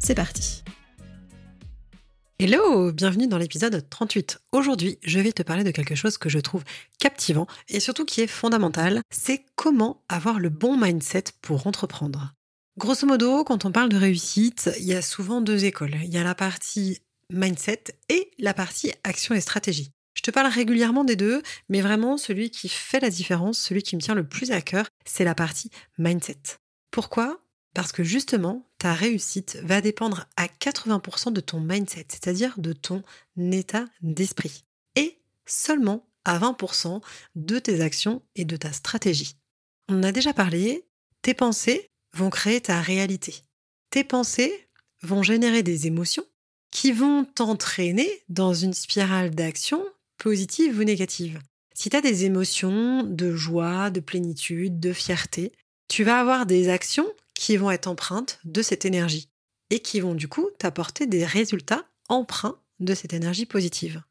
c'est parti Hello, bienvenue dans l'épisode 38. Aujourd'hui, je vais te parler de quelque chose que je trouve captivant et surtout qui est fondamental, c'est comment avoir le bon mindset pour entreprendre. Grosso modo, quand on parle de réussite, il y a souvent deux écoles. Il y a la partie mindset et la partie action et stratégie. Je te parle régulièrement des deux, mais vraiment celui qui fait la différence, celui qui me tient le plus à cœur, c'est la partie mindset. Pourquoi? Parce que justement, ta réussite va dépendre à 80% de ton mindset, c'est-à-dire de ton état d'esprit. Et seulement à 20% de tes actions et de ta stratégie. On a déjà parlé, tes pensées vont créer ta réalité. Tes pensées vont générer des émotions qui vont t'entraîner dans une spirale d'action positive ou négative. Si tu as des émotions de joie, de plénitude, de fierté, tu vas avoir des actions qui vont être empreintes de cette énergie et qui vont du coup t'apporter des résultats empreints de cette énergie positive.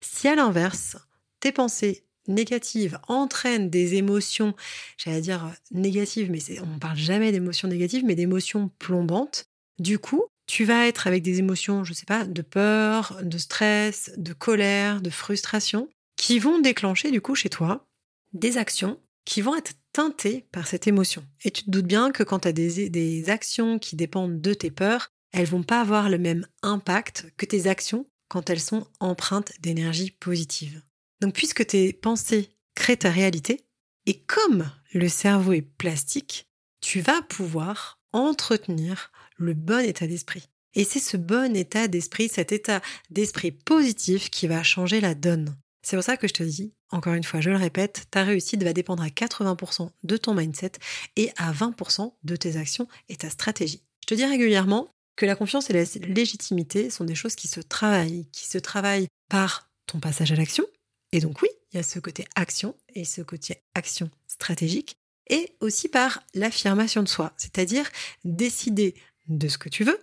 Si à l'inverse, tes pensées négatives entraînent des émotions, j'allais dire négatives, mais on ne parle jamais d'émotions négatives, mais d'émotions plombantes, du coup, tu vas être avec des émotions, je ne sais pas, de peur, de stress, de colère, de frustration, qui vont déclencher du coup chez toi des actions qui vont être teintées par cette émotion. Et tu te doutes bien que quand tu as des, des actions qui dépendent de tes peurs, elles vont pas avoir le même impact que tes actions quand elles sont empreintes d'énergie positive. Donc puisque tes pensées créent ta réalité, et comme le cerveau est plastique, tu vas pouvoir entretenir le bon état d'esprit. Et c'est ce bon état d'esprit, cet état d'esprit positif qui va changer la donne. C'est pour ça que je te dis, encore une fois, je le répète, ta réussite va dépendre à 80% de ton mindset et à 20% de tes actions et ta stratégie. Je te dis régulièrement que la confiance et la légitimité sont des choses qui se travaillent, qui se travaillent par ton passage à l'action. Et donc oui, il y a ce côté action et ce côté action stratégique, et aussi par l'affirmation de soi, c'est-à-dire décider de ce que tu veux,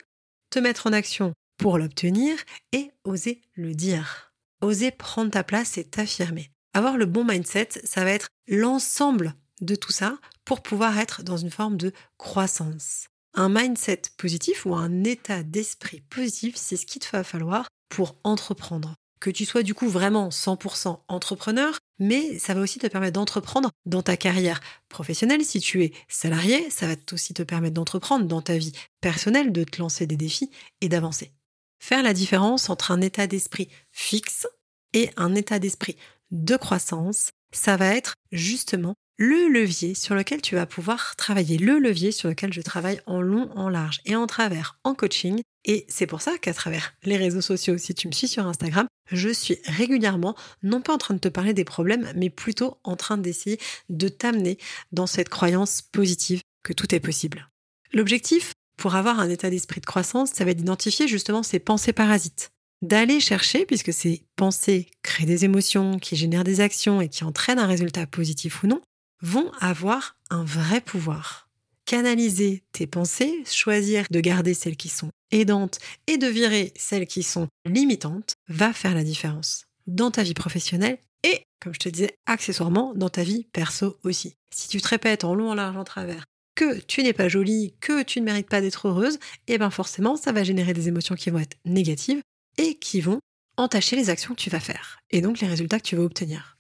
te mettre en action pour l'obtenir et oser le dire. Oser prendre ta place et t'affirmer. Avoir le bon mindset, ça va être l'ensemble de tout ça pour pouvoir être dans une forme de croissance. Un mindset positif ou un état d'esprit positif, c'est ce qu'il te va falloir pour entreprendre. Que tu sois du coup vraiment 100% entrepreneur, mais ça va aussi te permettre d'entreprendre dans ta carrière professionnelle. Si tu es salarié, ça va aussi te permettre d'entreprendre dans ta vie personnelle, de te lancer des défis et d'avancer. Faire la différence entre un état d'esprit fixe et un état d'esprit de croissance, ça va être justement le levier sur lequel tu vas pouvoir travailler, le levier sur lequel je travaille en long, en large et en travers en coaching. Et c'est pour ça qu'à travers les réseaux sociaux, si tu me suis sur Instagram, je suis régulièrement non pas en train de te parler des problèmes, mais plutôt en train d'essayer de t'amener dans cette croyance positive que tout est possible. L'objectif pour avoir un état d'esprit de croissance, ça va être d'identifier justement ces pensées parasites d'aller chercher, puisque ces pensées créent des émotions, qui génèrent des actions et qui entraînent un résultat positif ou non, vont avoir un vrai pouvoir. Canaliser tes pensées, choisir de garder celles qui sont aidantes et de virer celles qui sont limitantes, va faire la différence dans ta vie professionnelle et, comme je te disais, accessoirement dans ta vie perso aussi. Si tu te répètes en long, en large, en travers que tu n'es pas jolie, que tu ne mérites pas d'être heureuse, et eh bien forcément, ça va générer des émotions qui vont être négatives et qui vont entacher les actions que tu vas faire et donc les résultats que tu vas obtenir.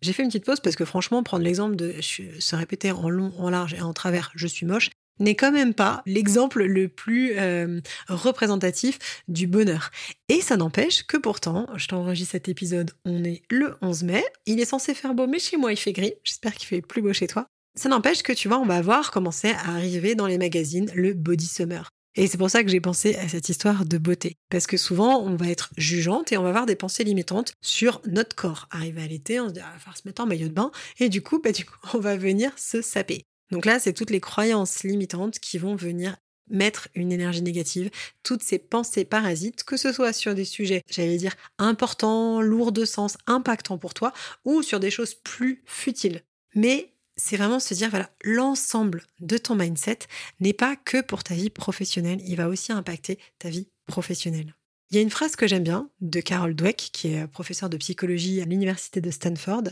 J'ai fait une petite pause parce que franchement, prendre l'exemple de se répéter en long, en large et en travers, je suis moche, n'est quand même pas l'exemple le plus euh, représentatif du bonheur. Et ça n'empêche que pourtant, je t'enregistre cet épisode, on est le 11 mai, il est censé faire beau, mais chez moi il fait gris, j'espère qu'il fait plus beau chez toi. Ça n'empêche que tu vois, on va voir commencer à arriver dans les magazines le body summer. Et c'est pour ça que j'ai pensé à cette histoire de beauté. Parce que souvent, on va être jugeante et on va avoir des pensées limitantes sur notre corps. Arrivé à l'été, on se dit, ah, va falloir se mettre en maillot de bain. Et du coup, bah, du coup, on va venir se saper. Donc là, c'est toutes les croyances limitantes qui vont venir mettre une énergie négative, toutes ces pensées parasites, que ce soit sur des sujets, j'allais dire, importants, lourds de sens, impactants pour toi, ou sur des choses plus futiles. Mais c'est vraiment se dire, voilà, l'ensemble de ton mindset n'est pas que pour ta vie professionnelle, il va aussi impacter ta vie professionnelle. Il y a une phrase que j'aime bien de Carol Dweck, qui est professeure de psychologie à l'université de Stanford,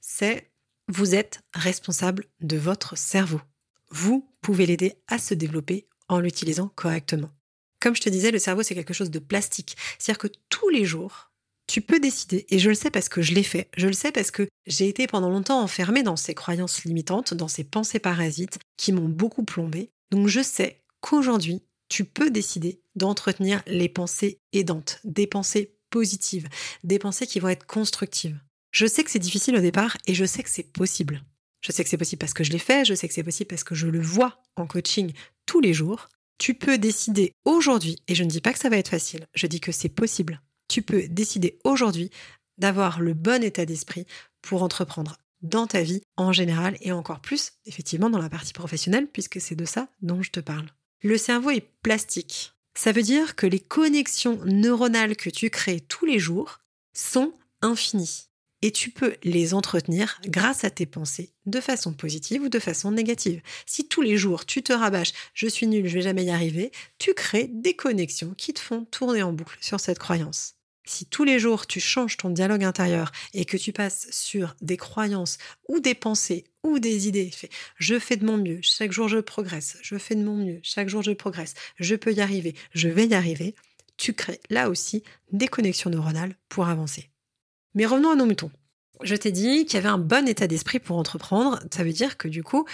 c'est vous êtes responsable de votre cerveau. Vous pouvez l'aider à se développer en l'utilisant correctement. Comme je te disais, le cerveau, c'est quelque chose de plastique. C'est-à-dire que tous les jours, tu peux décider, et je le sais parce que je l'ai fait, je le sais parce que j'ai été pendant longtemps enfermée dans ces croyances limitantes, dans ces pensées parasites qui m'ont beaucoup plombée. Donc je sais qu'aujourd'hui, tu peux décider d'entretenir les pensées aidantes, des pensées positives, des pensées qui vont être constructives. Je sais que c'est difficile au départ et je sais que c'est possible. Je sais que c'est possible parce que je l'ai fait, je sais que c'est possible parce que je le vois en coaching tous les jours. Tu peux décider aujourd'hui, et je ne dis pas que ça va être facile, je dis que c'est possible. Tu peux décider aujourd'hui d'avoir le bon état d'esprit pour entreprendre dans ta vie en général et encore plus, effectivement, dans la partie professionnelle, puisque c'est de ça dont je te parle. Le cerveau est plastique. Ça veut dire que les connexions neuronales que tu crées tous les jours sont infinies. Et tu peux les entretenir grâce à tes pensées, de façon positive ou de façon négative. Si tous les jours tu te rabâches je suis nul, je vais jamais y arriver, tu crées des connexions qui te font tourner en boucle sur cette croyance. Si tous les jours tu changes ton dialogue intérieur et que tu passes sur des croyances ou des pensées ou des idées, je fais de mon mieux, chaque jour je progresse, je fais de mon mieux, chaque jour je progresse, je peux y arriver, je vais y arriver, tu crées là aussi des connexions neuronales pour avancer. Mais revenons à nos moutons. Je t'ai dit qu'il y avait un bon état d'esprit pour entreprendre, ça veut dire que du coup,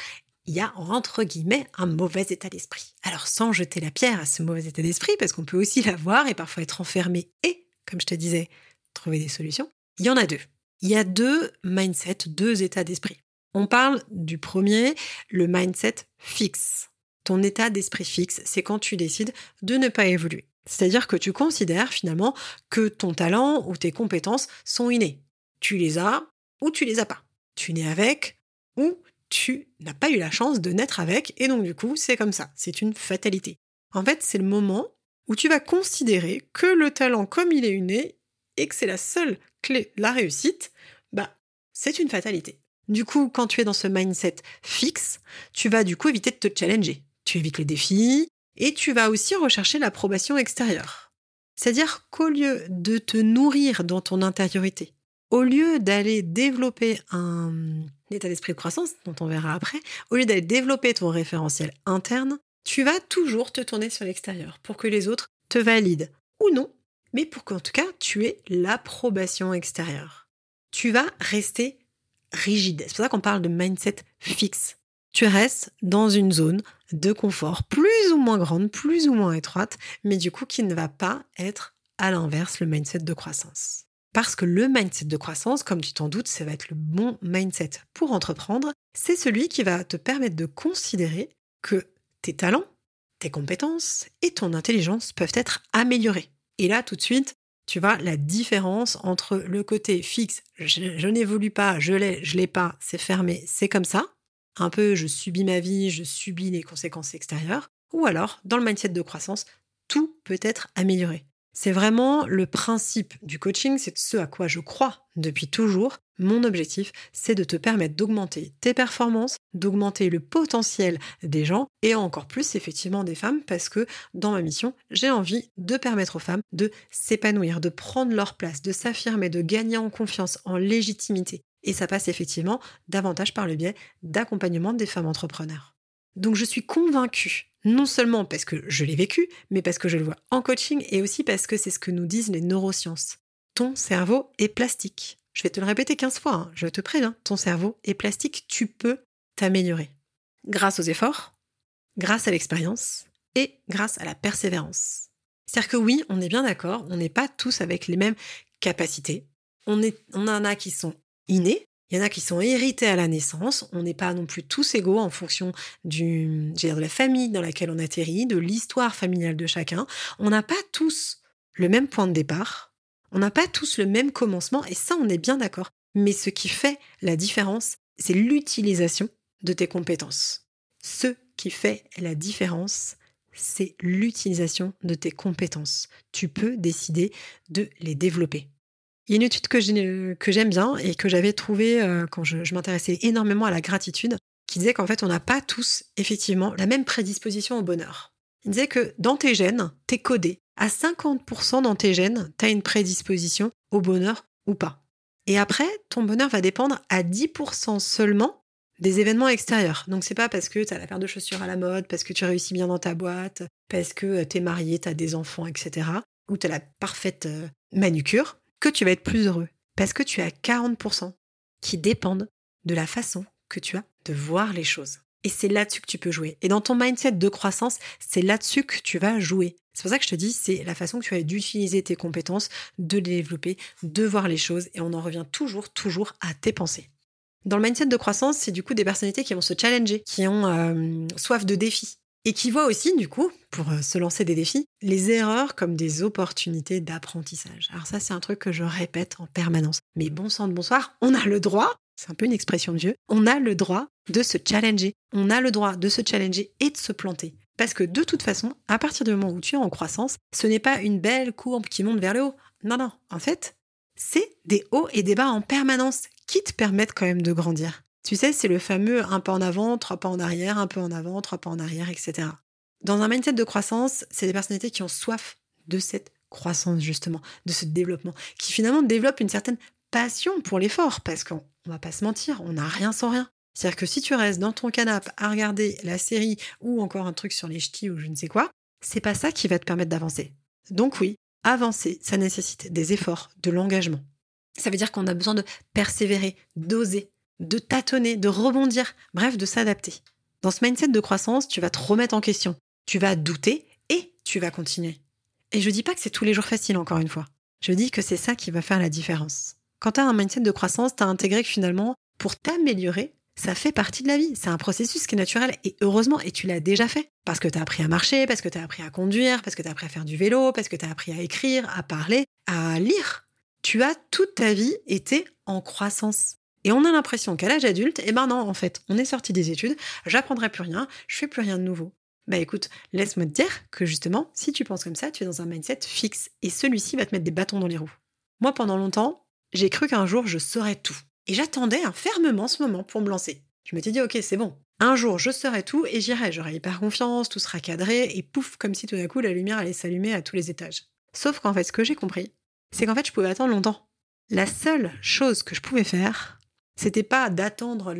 il y a entre guillemets un mauvais état d'esprit. Alors sans jeter la pierre à ce mauvais état d'esprit, parce qu'on peut aussi l'avoir et parfois être enfermé et comme je te disais, trouver des solutions. Il y en a deux. Il y a deux mindsets, deux états d'esprit. On parle du premier, le mindset fixe. Ton état d'esprit fixe, c'est quand tu décides de ne pas évoluer. C'est-à-dire que tu considères finalement que ton talent ou tes compétences sont innées. Tu les as ou tu les as pas. Tu nais avec ou tu n'as pas eu la chance de naître avec et donc du coup c'est comme ça, c'est une fatalité. En fait c'est le moment où tu vas considérer que le talent comme il est né et que c'est la seule clé de la réussite, bah, c'est une fatalité. Du coup, quand tu es dans ce mindset fixe, tu vas du coup éviter de te challenger. Tu évites les défis et tu vas aussi rechercher l'approbation extérieure. C'est-à-dire qu'au lieu de te nourrir dans ton intériorité, au lieu d'aller développer un état d'esprit de croissance, dont on verra après, au lieu d'aller développer ton référentiel interne, tu vas toujours te tourner sur l'extérieur pour que les autres te valident ou non, mais pour qu'en tout cas tu aies l'approbation extérieure. Tu vas rester rigide. C'est pour ça qu'on parle de mindset fixe. Tu restes dans une zone de confort plus ou moins grande, plus ou moins étroite, mais du coup qui ne va pas être à l'inverse le mindset de croissance. Parce que le mindset de croissance, comme tu t'en doutes, ça va être le bon mindset pour entreprendre. C'est celui qui va te permettre de considérer que tes talents, tes compétences et ton intelligence peuvent être améliorés. Et là, tout de suite, tu vois la différence entre le côté fixe, je, n'évolue pas, je l'ai, je l'ai pas, c'est fermé, c'est comme ça. Un peu, je subis ma vie, je subis les conséquences extérieures. Ou alors, dans le mindset de croissance, tout peut être amélioré. C'est vraiment le principe du coaching, c'est ce à quoi je crois depuis toujours. Mon objectif, c'est de te permettre d'augmenter tes performances, d'augmenter le potentiel des gens et encore plus effectivement des femmes parce que dans ma mission, j'ai envie de permettre aux femmes de s'épanouir, de prendre leur place, de s'affirmer, de gagner en confiance, en légitimité. Et ça passe effectivement davantage par le biais d'accompagnement des femmes entrepreneurs. Donc je suis convaincue non seulement parce que je l'ai vécu, mais parce que je le vois en coaching et aussi parce que c'est ce que nous disent les neurosciences. Ton cerveau est plastique. Je vais te le répéter 15 fois, hein, je te préviens, ton cerveau est plastique, tu peux t'améliorer. Grâce aux efforts, grâce à l'expérience et grâce à la persévérance. C'est-à-dire que oui, on est bien d'accord, on n'est pas tous avec les mêmes capacités. On, on en a qui sont innés, il y en a qui sont hérités à la naissance. On n'est pas non plus tous égaux en fonction du, de la famille dans laquelle on atterrit, de l'histoire familiale de chacun. On n'a pas tous le même point de départ. On n'a pas tous le même commencement et ça, on est bien d'accord. Mais ce qui fait la différence, c'est l'utilisation de tes compétences. Ce qui fait la différence, c'est l'utilisation de tes compétences. Tu peux décider de les développer. Il y a une étude que j'aime bien et que j'avais trouvée euh, quand je, m'intéressais énormément à la gratitude, qui disait qu'en fait, on n'a pas tous, effectivement, la même prédisposition au bonheur. Il disait que dans tes gènes, t'es codé. À 50% dans tes gènes, tu as une prédisposition au bonheur ou pas. Et après, ton bonheur va dépendre à 10% seulement des événements extérieurs. Donc c'est pas parce que tu as la paire de chaussures à la mode, parce que tu réussis bien dans ta boîte, parce que tu es marié, tu as des enfants, etc. ou tu as la parfaite euh, manucure que tu vas être plus heureux. Parce que tu as 40% qui dépendent de la façon que tu as de voir les choses. Et c'est là-dessus que tu peux jouer. Et dans ton mindset de croissance, c'est là-dessus que tu vas jouer. C'est pour ça que je te dis, c'est la façon que tu as d'utiliser tes compétences, de les développer, de voir les choses. Et on en revient toujours, toujours à tes pensées. Dans le mindset de croissance, c'est du coup des personnalités qui vont se challenger, qui ont euh, soif de défis. Et qui voient aussi, du coup, pour euh, se lancer des défis, les erreurs comme des opportunités d'apprentissage. Alors ça, c'est un truc que je répète en permanence. Mais bon sang de bonsoir, on a le droit c'est un peu une expression de Dieu, on a le droit de se challenger, on a le droit de se challenger et de se planter. Parce que de toute façon, à partir du moment où tu es en croissance, ce n'est pas une belle courbe qui monte vers le haut. Non, non, en fait, c'est des hauts et des bas en permanence qui te permettent quand même de grandir. Tu sais, c'est le fameux un pas en avant, trois pas en arrière, un peu en avant, trois pas en arrière, etc. Dans un mindset de croissance, c'est des personnalités qui ont soif de cette croissance, justement, de ce développement, qui finalement développent une certaine passion pour l'effort, parce qu'on va pas se mentir, on n'a rien sans rien. C'est-à-dire que si tu restes dans ton canapé à regarder la série ou encore un truc sur les ch'tis ou je ne sais quoi, c'est pas ça qui va te permettre d'avancer. Donc oui, avancer, ça nécessite des efforts, de l'engagement. Ça veut dire qu'on a besoin de persévérer, d'oser, de tâtonner, de rebondir, bref, de s'adapter. Dans ce mindset de croissance, tu vas te remettre en question, tu vas douter et tu vas continuer. Et je dis pas que c'est tous les jours facile, encore une fois. Je dis que c'est ça qui va faire la différence. Quand tu as un mindset de croissance, tu as intégré que finalement, pour t'améliorer, ça fait partie de la vie. C'est un processus qui est naturel. Et heureusement, et tu l'as déjà fait. Parce que tu as appris à marcher, parce que tu as appris à conduire, parce que tu as appris à faire du vélo, parce que tu as appris à écrire, à parler, à lire. Tu as toute ta vie été en croissance. Et on a l'impression qu'à l'âge adulte, eh ben non, en fait, on est sorti des études, j'apprendrai plus rien, je fais plus rien de nouveau. Bah écoute, laisse-moi te dire que justement, si tu penses comme ça, tu es dans un mindset fixe et celui-ci va te mettre des bâtons dans les roues. Moi, pendant longtemps, j'ai cru qu'un jour je saurais tout. Et j'attendais fermement ce moment pour me lancer. Je m'étais dit, ok, c'est bon. Un jour, je saurai tout et j'irai. J'aurai hyper confiance, tout sera cadré et pouf, comme si tout d'un coup la lumière allait s'allumer à tous les étages. Sauf qu'en fait, ce que j'ai compris, c'est qu'en fait, je pouvais attendre longtemps. La seule chose que je pouvais faire, c'était pas d'attendre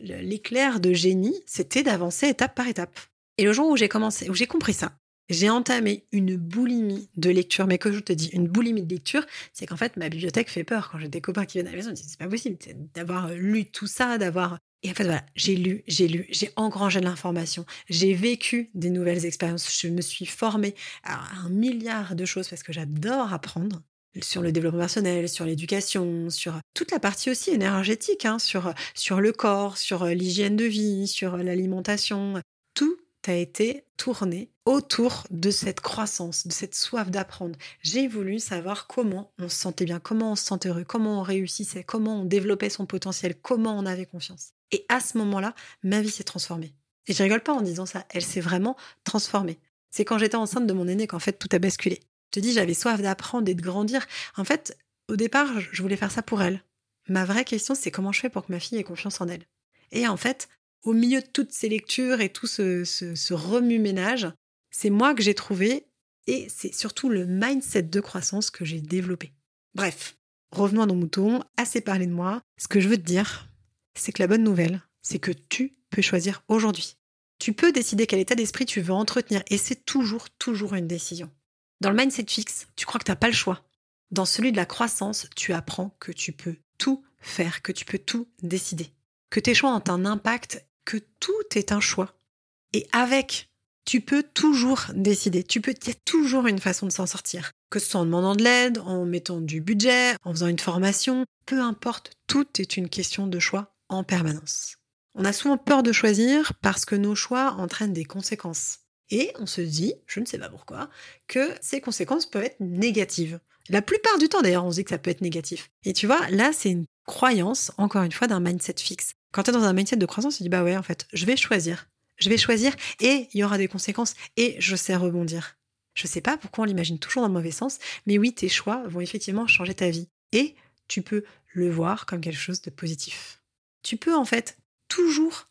l'éclair de génie, c'était d'avancer étape par étape. Et le jour où j'ai commencé, où j'ai compris ça, j'ai entamé une boulimie de lecture. Mais que je te dis, une boulimie de lecture, c'est qu'en fait, ma bibliothèque fait peur. Quand j'ai des copains qui viennent à la maison, ils disent, c'est pas possible d'avoir lu tout ça, d'avoir... Et en fait, voilà, j'ai lu, j'ai lu, j'ai engrangé de l'information, j'ai vécu des nouvelles expériences, je me suis formée à un milliard de choses parce que j'adore apprendre sur le développement personnel, sur l'éducation, sur toute la partie aussi énergétique, hein, sur, sur le corps, sur l'hygiène de vie, sur l'alimentation. Tout a été tourné autour de cette croissance, de cette soif d'apprendre. J'ai voulu savoir comment on se sentait bien, comment on se sentait heureux, comment on réussissait, comment on développait son potentiel, comment on avait confiance. Et à ce moment-là, ma vie s'est transformée. Et je rigole pas en disant ça, elle s'est vraiment transformée. C'est quand j'étais enceinte de mon aîné qu'en fait tout a basculé. Je te dis, j'avais soif d'apprendre et de grandir. En fait, au départ, je voulais faire ça pour elle. Ma vraie question, c'est comment je fais pour que ma fille ait confiance en elle? Et en fait, au milieu de toutes ces lectures et tout ce, remue-ménage, c'est moi que j'ai trouvé et c'est surtout le mindset de croissance que j'ai développé. Bref, revenons à nos moutons, assez parlé de moi. Ce que je veux te dire, c'est que la bonne nouvelle, c'est que tu peux choisir aujourd'hui. Tu peux décider quel état d'esprit tu veux entretenir et c'est toujours, toujours une décision. Dans le mindset fixe, tu crois que tu n'as pas le choix. Dans celui de la croissance, tu apprends que tu peux tout faire, que tu peux tout décider, que tes choix ont un impact que tout est un choix. Et avec, tu peux toujours décider. Tu peux, il y a toujours une façon de s'en sortir. Que ce soit en demandant de l'aide, en mettant du budget, en faisant une formation, peu importe, tout est une question de choix en permanence. On a souvent peur de choisir parce que nos choix entraînent des conséquences. Et on se dit, je ne sais pas pourquoi, que ces conséquences peuvent être négatives. La plupart du temps, d'ailleurs, on se dit que ça peut être négatif. Et tu vois, là, c'est une croyance, encore une fois, d'un mindset fixe. Quand tu es dans un mindset de croissance, tu dis bah ouais, en fait, je vais choisir. Je vais choisir et il y aura des conséquences et je sais rebondir. Je sais pas pourquoi on l'imagine toujours dans le mauvais sens, mais oui, tes choix vont effectivement changer ta vie. Et tu peux le voir comme quelque chose de positif. Tu peux en fait toujours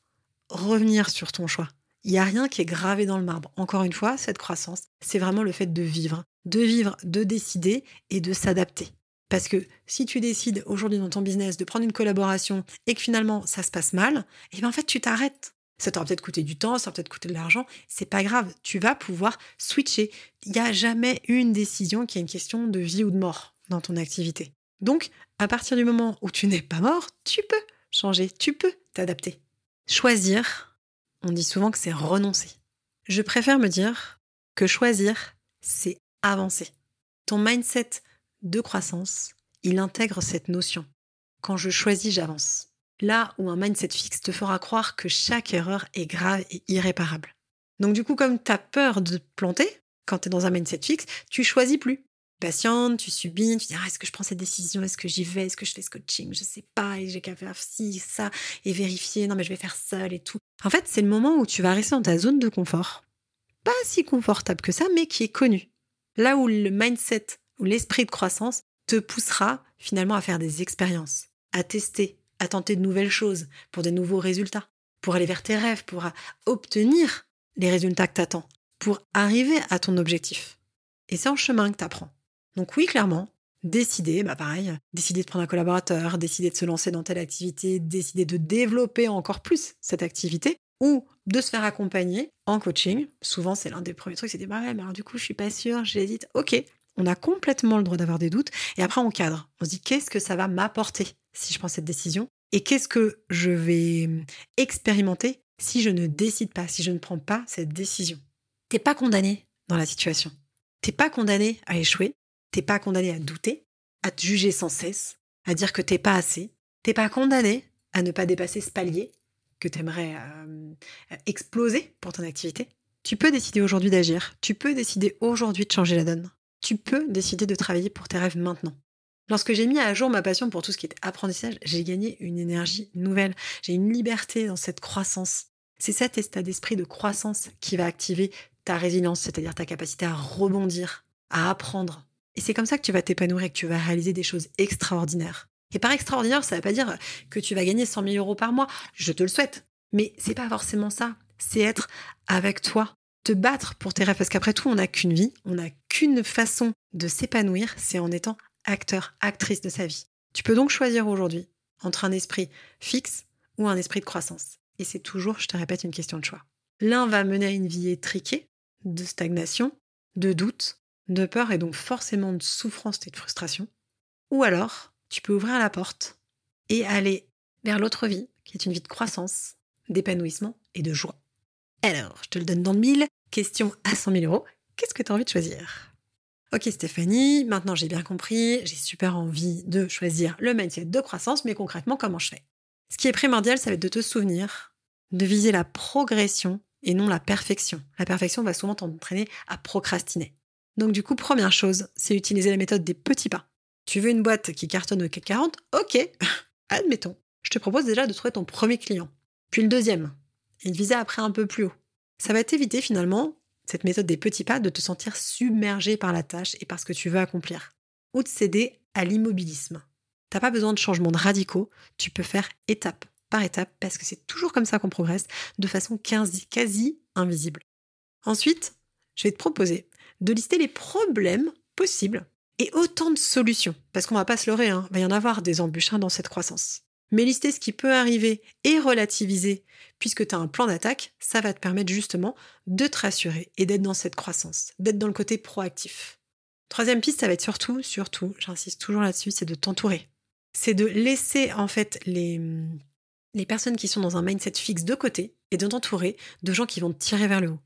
revenir sur ton choix. Il n'y a rien qui est gravé dans le marbre. Encore une fois, cette croissance, c'est vraiment le fait de vivre. De vivre, de décider et de s'adapter. Parce que si tu décides aujourd'hui dans ton business de prendre une collaboration et que finalement ça se passe mal, et eh bien en fait tu t'arrêtes. Ça t'aura peut-être coûté du temps, ça va peut-être coûté de l'argent, c'est pas grave, tu vas pouvoir switcher. Il n'y a jamais une décision qui est une question de vie ou de mort dans ton activité. Donc, à partir du moment où tu n'es pas mort, tu peux changer, tu peux t'adapter. Choisir, on dit souvent que c'est renoncer. Je préfère me dire que choisir, c'est avancer. Ton mindset de croissance, il intègre cette notion. Quand je choisis, j'avance. Là où un mindset fixe te fera croire que chaque erreur est grave et irréparable. Donc du coup, comme tu as peur de te planter, quand tu es dans un mindset fixe, tu choisis plus. Patiente, tu subis, tu dis ah, est-ce que je prends cette décision, est-ce que j'y vais, est-ce que je fais ce coaching, je sais pas, et j'ai qu'à faire ci, ça, et vérifier, non mais je vais faire seul et tout. En fait, c'est le moment où tu vas rester dans ta zone de confort. Pas si confortable que ça, mais qui est connu. Là où le mindset ou l'esprit de croissance te poussera finalement à faire des expériences, à tester, à tenter de nouvelles choses pour des nouveaux résultats, pour aller vers tes rêves, pour obtenir les résultats que tu attends, pour arriver à ton objectif. Et c'est en chemin que tu apprends. Donc oui, clairement, décider, bah pareil, décider de prendre un collaborateur, décider de se lancer dans telle activité, décider de développer encore plus cette activité, ou de se faire accompagner en coaching. Souvent, c'est l'un des premiers trucs, c'est de bah ouais, mais alors du coup, je suis pas sûre, j'hésite. Ok, on a complètement le droit d'avoir des doutes. Et après, on cadre. On se dit qu'est-ce que ça va m'apporter si je prends cette décision et qu'est-ce que je vais expérimenter si je ne décide pas, si je ne prends pas cette décision? T'es pas condamné dans la situation. T'es pas condamné à échouer. T'es pas condamné à douter, à te juger sans cesse, à dire que t'es pas assez. T'es pas condamné à ne pas dépasser ce palier que t'aimerais euh, exploser pour ton activité. Tu peux décider aujourd'hui d'agir. Tu peux décider aujourd'hui de changer la donne tu peux décider de travailler pour tes rêves maintenant. Lorsque j'ai mis à jour ma passion pour tout ce qui est apprentissage, j'ai gagné une énergie nouvelle, j'ai une liberté dans cette croissance. C'est cet état d'esprit de croissance qui va activer ta résilience, c'est-à-dire ta capacité à rebondir, à apprendre. Et c'est comme ça que tu vas t'épanouir et que tu vas réaliser des choses extraordinaires. Et par extraordinaire, ça ne veut pas dire que tu vas gagner 100 000 euros par mois. Je te le souhaite. Mais c'est pas forcément ça. C'est être avec toi, te battre pour tes rêves, parce qu'après tout, on n'a qu'une vie, on n'a qu'une façon de s'épanouir, c'est en étant acteur, actrice de sa vie. Tu peux donc choisir aujourd'hui entre un esprit fixe ou un esprit de croissance. Et c'est toujours, je te répète, une question de choix. L'un va mener à une vie étriquée, de stagnation, de doute, de peur et donc forcément de souffrance et de frustration. Ou alors, tu peux ouvrir la porte et aller vers l'autre vie, qui est une vie de croissance, d'épanouissement et de joie. Alors, je te le donne dans le mille. Question à 100 000 euros. Qu'est-ce que tu as envie de choisir? Ok Stéphanie, maintenant j'ai bien compris, j'ai super envie de choisir le mindset de croissance, mais concrètement, comment je fais? Ce qui est primordial, ça va être de te souvenir, de viser la progression et non la perfection. La perfection va souvent t'entraîner à procrastiner. Donc du coup, première chose, c'est utiliser la méthode des petits pas. Tu veux une boîte qui cartonne au CAC 40 Ok, admettons. Je te propose déjà de trouver ton premier client. Puis le deuxième, et de viser après un peu plus haut. Ça va t'éviter finalement, cette méthode des petits pas, de te sentir submergé par la tâche et par ce que tu veux accomplir, ou de céder à l'immobilisme. T'as pas besoin de changements radicaux, tu peux faire étape par étape parce que c'est toujours comme ça qu'on progresse, de façon quasi, quasi invisible. Ensuite, je vais te proposer de lister les problèmes possibles et autant de solutions, parce qu'on va pas se leurrer, hein, il va y en avoir des embûches dans cette croissance. Mais lister ce qui peut arriver et relativiser, puisque tu as un plan d'attaque, ça va te permettre justement de te rassurer et d'être dans cette croissance, d'être dans le côté proactif. Troisième piste, ça va être surtout, surtout, j'insiste toujours là-dessus, c'est de t'entourer. C'est de laisser en fait les, les personnes qui sont dans un mindset fixe de côté et de t'entourer de gens qui vont te tirer vers le haut.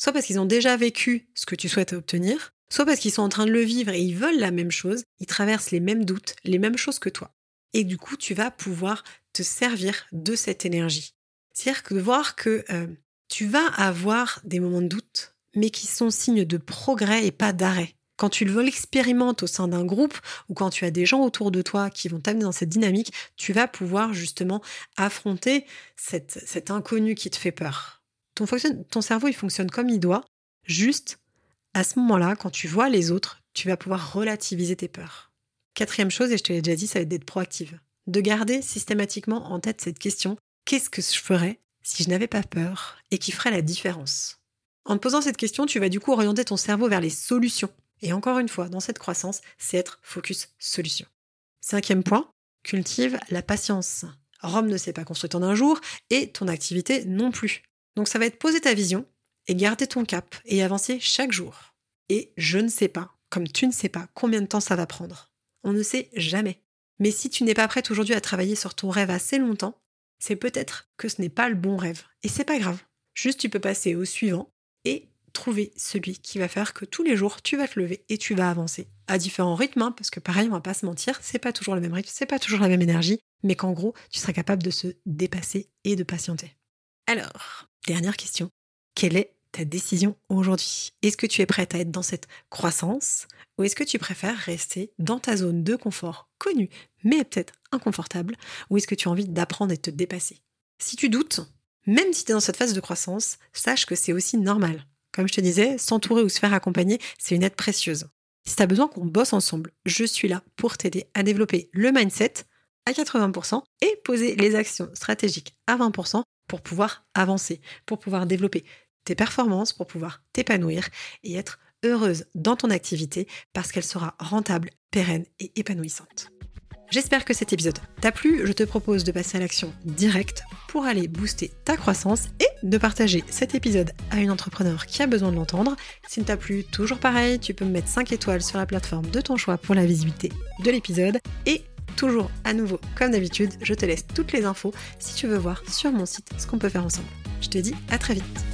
Soit parce qu'ils ont déjà vécu ce que tu souhaites obtenir, soit parce qu'ils sont en train de le vivre et ils veulent la même chose, ils traversent les mêmes doutes, les mêmes choses que toi et du coup tu vas pouvoir te servir de cette énergie. C'est-à-dire que voir que euh, tu vas avoir des moments de doute, mais qui sont signes de progrès et pas d'arrêt. Quand tu le l'expérimentes au sein d'un groupe ou quand tu as des gens autour de toi qui vont t'amener dans cette dynamique, tu vas pouvoir justement affronter cette, cet inconnu qui te fait peur. Ton, cerveau, il fonctionne comme il doit. Juste, à ce moment-là, quand tu vois les autres, tu vas pouvoir relativiser tes peurs. Quatrième chose, et je te l'ai déjà dit, ça va être d'être proactive. De garder systématiquement en tête cette question qu'est-ce que je ferais si je n'avais pas peur et qui ferait la différence? En te posant cette question, tu vas du coup orienter ton cerveau vers les solutions. Et encore une fois, dans cette croissance, c'est être focus solution. Cinquième point, cultive la patience. Rome ne s'est pas construite en un jour et ton activité non plus. Donc ça va être poser ta vision et garder ton cap et avancer chaque jour. Et je ne sais pas, comme tu ne sais pas, combien de temps ça va prendre. On ne sait jamais. Mais si tu n'es pas prête aujourd'hui à travailler sur ton rêve assez longtemps, c'est peut-être que ce n'est pas le bon rêve. Et c'est pas grave. Juste tu peux passer au suivant et trouver celui qui va faire que tous les jours tu vas te lever et tu vas avancer à différents rythmes, hein, parce que pareil, on va pas se mentir, c'est pas toujours le même rythme, c'est pas toujours la même énergie, mais qu'en gros, tu seras capable de se dépasser et de patienter. Alors, dernière question. Quelle est ta décision aujourd'hui? Est-ce que tu es prête à être dans cette croissance ou est-ce que tu préfères rester dans ta zone de confort connue, mais peut-être inconfortable, ou est-ce que tu as envie d'apprendre et de te dépasser? Si tu doutes, même si tu es dans cette phase de croissance, sache que c'est aussi normal. Comme je te disais, s'entourer ou se faire accompagner, c'est une aide précieuse. Si tu as besoin qu'on bosse ensemble, je suis là pour t'aider à développer le mindset à 80% et poser les actions stratégiques à 20% pour pouvoir avancer, pour pouvoir développer tes performances, pour pouvoir t'épanouir et être heureuse dans ton activité parce qu'elle sera rentable, pérenne et épanouissante. J'espère que cet épisode t'a plu. Je te propose de passer à l'action directe pour aller booster ta croissance et de partager cet épisode à une entrepreneur qui a besoin de l'entendre. S'il t'a plu, toujours pareil, tu peux me mettre 5 étoiles sur la plateforme de ton choix pour la visibilité de l'épisode. Et toujours à nouveau, comme d'habitude, je te laisse toutes les infos si tu veux voir sur mon site ce qu'on peut faire ensemble. Je te dis à très vite.